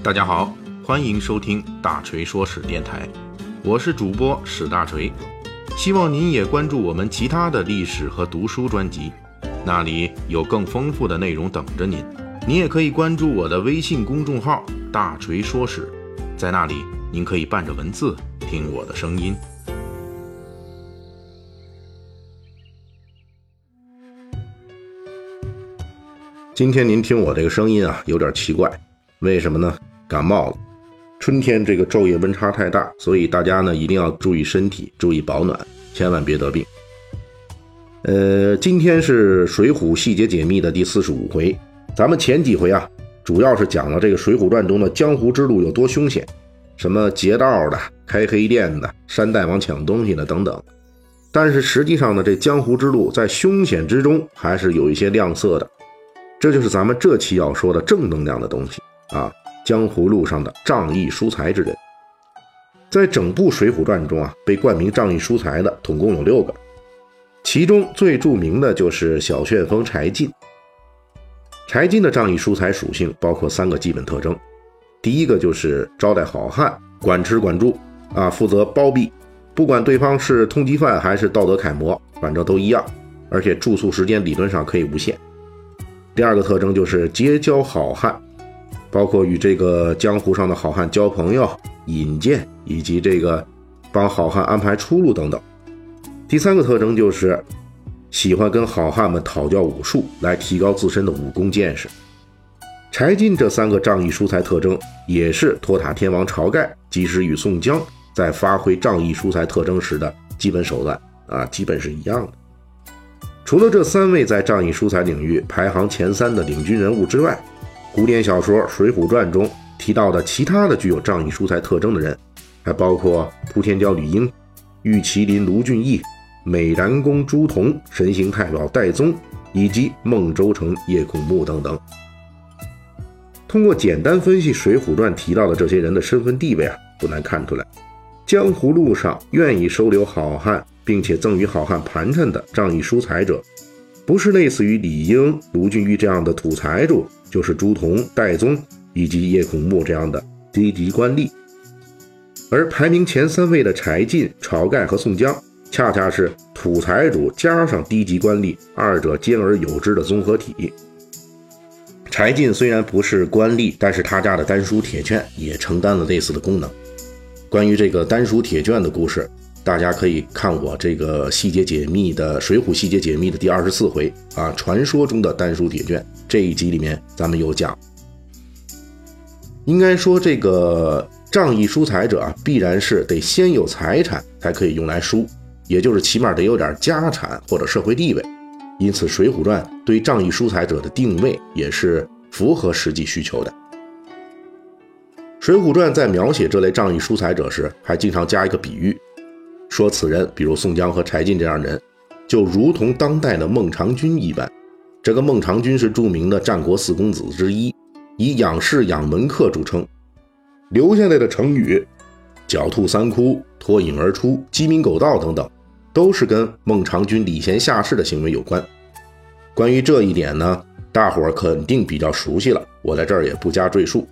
大家好，欢迎收听大锤说史电台，我是主播史大锤，希望您也关注我们其他的历史和读书专辑，那里有更丰富的内容等着您。您也可以关注我的微信公众号“大锤说史”，在那里您可以伴着文字听我的声音。今天您听我这个声音啊，有点奇怪，为什么呢？感冒了。春天这个昼夜温差太大，所以大家呢一定要注意身体，注意保暖，千万别得病。呃，今天是《水浒细节解密》的第四十五回。咱们前几回啊，主要是讲了这个《水浒传》中的江湖之路有多凶险，什么劫道的、开黑店的、山大王抢东西的等等。但是实际上呢，这江湖之路在凶险之中还是有一些亮色的。这就是咱们这期要说的正能量的东西啊！江湖路上的仗义疏财之人，在整部《水浒传》中啊，被冠名仗义疏财的统共有六个，其中最著名的就是小旋风柴进。柴进的仗义疏财属性包括三个基本特征：第一个就是招待好汉，管吃管住啊，负责包庇，不管对方是通缉犯还是道德楷模，反正都一样，而且住宿时间理论上可以无限。第二个特征就是结交好汉，包括与这个江湖上的好汉交朋友、引荐，以及这个帮好汉安排出路等等。第三个特征就是喜欢跟好汉们讨教武术，来提高自身的武功见识。柴进这三个仗义疏财特征，也是托塔天王晁盖及时与宋江在发挥仗义疏财特征时的基本手段啊，基本是一样的。除了这三位在仗义疏财领域排行前三的领军人物之外，古典小说《水浒传》中提到的其他的具有仗义疏财特征的人，还包括扑天雕李英、玉麒麟卢俊义、美髯公朱仝、神行太保戴宗，以及孟州城叶孔目等等。通过简单分析《水浒传》提到的这些人的身份地位啊，不难看出来，江湖路上愿意收留好汉。并且赠予好汉盘缠的仗义疏财者，不是类似于李应、卢俊义这样的土财主，就是朱仝、戴宗以及叶孔目这样的低级官吏。而排名前三位的柴进、晁盖和宋江，恰恰是土财主加上低级官吏二者兼而有之的综合体。柴进虽然不是官吏，但是他家的丹书铁券也承担了类似的功能。关于这个丹书铁券的故事。大家可以看我这个细节解密的《水浒细节解密》的第二十四回啊，传说中的丹书铁卷这一集里面，咱们有讲。应该说，这个仗义疏财者啊，必然是得先有财产才可以用来输，也就是起码得有点家产或者社会地位。因此，《水浒传》对仗义疏财者的定位也是符合实际需求的。《水浒传》在描写这类仗义疏财者时，还经常加一个比喻。说此人，比如宋江和柴进这样人，就如同当代的孟尝君一般。这个孟尝君是著名的战国四公子之一，以养士养门客著称。留下来的成语“狡兔三窟”“脱颖而出”“鸡鸣狗盗”等等，都是跟孟尝君礼贤下士的行为有关。关于这一点呢，大伙儿肯定比较熟悉了，我在这儿也不加赘述。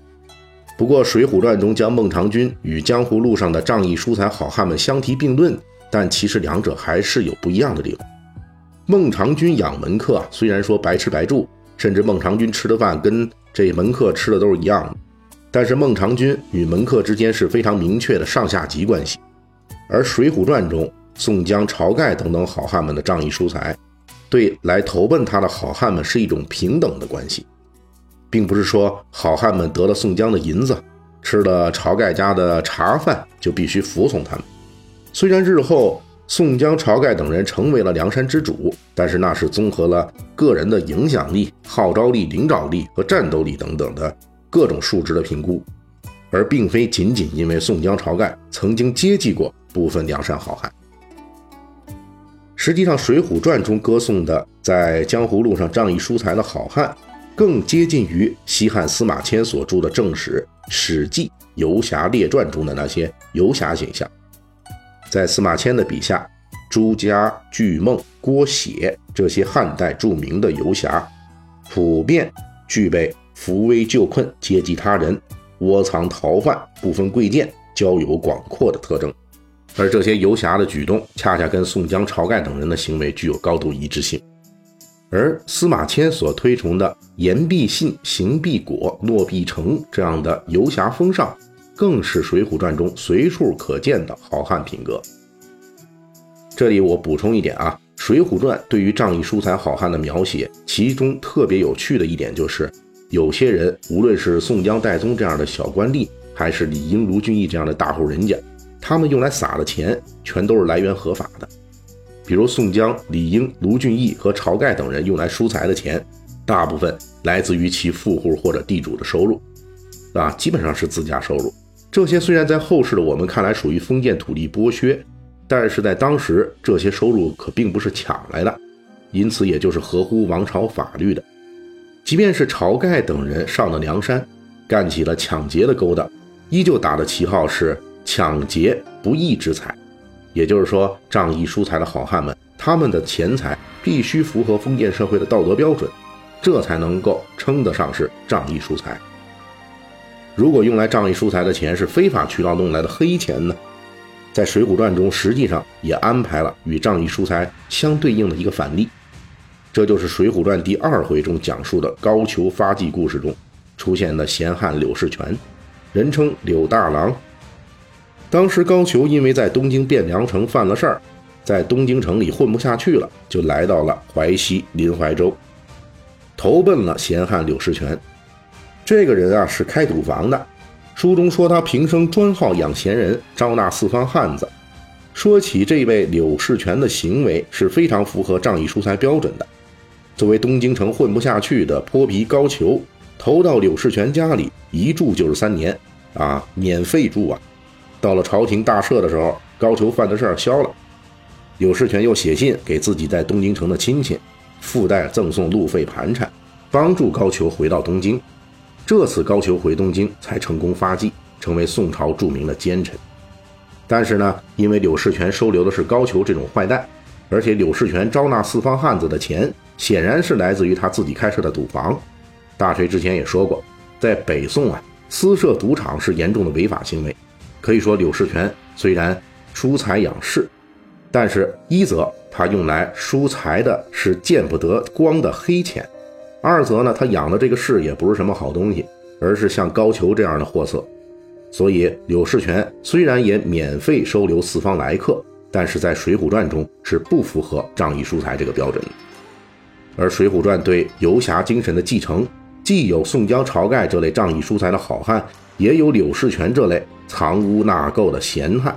不过，《水浒传》中将孟尝君与江湖路上的仗义疏财好汉们相提并论，但其实两者还是有不一样的地方。孟尝君养门客，虽然说白吃白住，甚至孟尝君吃的饭跟这门客吃的都是一样的，但是孟尝君与门客之间是非常明确的上下级关系。而《水浒传》中，宋江、晁盖等等好汉们的仗义疏财，对来投奔他的好汉们是一种平等的关系。并不是说好汉们得了宋江的银子，吃了晁盖家的茶饭，就必须服从他们。虽然日后宋江、晁盖等人成为了梁山之主，但是那是综合了个人的影响力、号召力、领导力和战斗力等等的各种数值的评估，而并非仅仅因为宋江、晁盖曾经接济过部分梁山好汉。实际上，《水浒传》中歌颂的在江湖路上仗义疏财的好汉。更接近于西汉司马迁所著的正史《史记·游侠列传》中的那些游侠形象。在司马迁的笔下，朱家、巨梦、郭写这些汉代著名的游侠，普遍具备扶危救困、接济他人、窝藏逃犯、不分贵贱、交友广阔的特征。而这些游侠的举动，恰恰跟宋江、晁盖等人的行为具有高度一致性。而司马迁所推崇的“言必信，行必果，诺必成”这样的游侠风尚，更是《水浒传》中随处可见的好汉品格。这里我补充一点啊，《水浒传》对于仗义疏财好汉的描写，其中特别有趣的一点就是，有些人无论是宋江、戴宗这样的小官吏，还是李应、卢俊义这样的大户人家。他们用来撒的钱，全都是来源合法的。比如宋江、李应、卢俊义和晁盖等人用来输财的钱，大部分来自于其富户或者地主的收入，啊，基本上是自家收入。这些虽然在后世的我们看来属于封建土地剥削，但是在当时这些收入可并不是抢来的，因此也就是合乎王朝法律的。即便是晁盖等人上了梁山，干起了抢劫的勾当，依旧打的旗号是。抢劫不义之财，也就是说，仗义疏财的好汉们，他们的钱财必须符合封建社会的道德标准，这才能够称得上是仗义疏财。如果用来仗义疏财的钱是非法渠道弄来的黑钱呢？在《水浒传》中，实际上也安排了与仗义疏财相对应的一个反例，这就是《水浒传》第二回中讲述的高俅发迹故事中出现的闲汉柳世全，人称柳大郎。当时高俅因为在东京汴梁城犯了事儿，在东京城里混不下去了，就来到了淮西临淮州，投奔了闲汉柳世全。这个人啊是开赌房的，书中说他平生专好养闲人，招纳四方汉子。说起这位柳世全的行为是非常符合仗义疏财标准的。作为东京城混不下去的泼皮高俅，投到柳世全家里一住就是三年，啊，免费住啊。到了朝廷大赦的时候，高俅犯的事儿消了，柳世权又写信给自己在东京城的亲戚，附带赠送路费盘缠，帮助高俅回到东京。这次高俅回东京才成功发迹，成为宋朝著名的奸臣。但是呢，因为柳世全收留的是高俅这种坏蛋，而且柳世全招纳四方汉子的钱显然是来自于他自己开设的赌房。大锤之前也说过，在北宋啊，私设赌场是严重的违法行为。可以说，柳世全虽然疏财养士，但是一则他用来输财的是见不得光的黑钱；二则呢，他养的这个士也不是什么好东西，而是像高俅这样的货色。所以，柳世全虽然也免费收留四方来客，但是在《水浒传》中是不符合仗义疏财这个标准的。而《水浒传》对游侠精神的继承，既有宋江、晁盖这类仗义疏财的好汉。也有柳世权这类藏污纳垢的闲汉，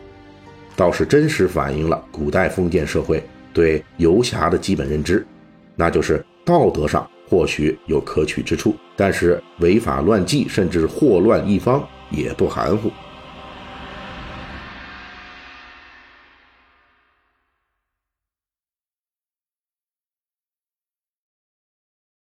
倒是真实反映了古代封建社会对游侠的基本认知，那就是道德上或许有可取之处，但是违法乱纪甚至祸乱一方也不含糊。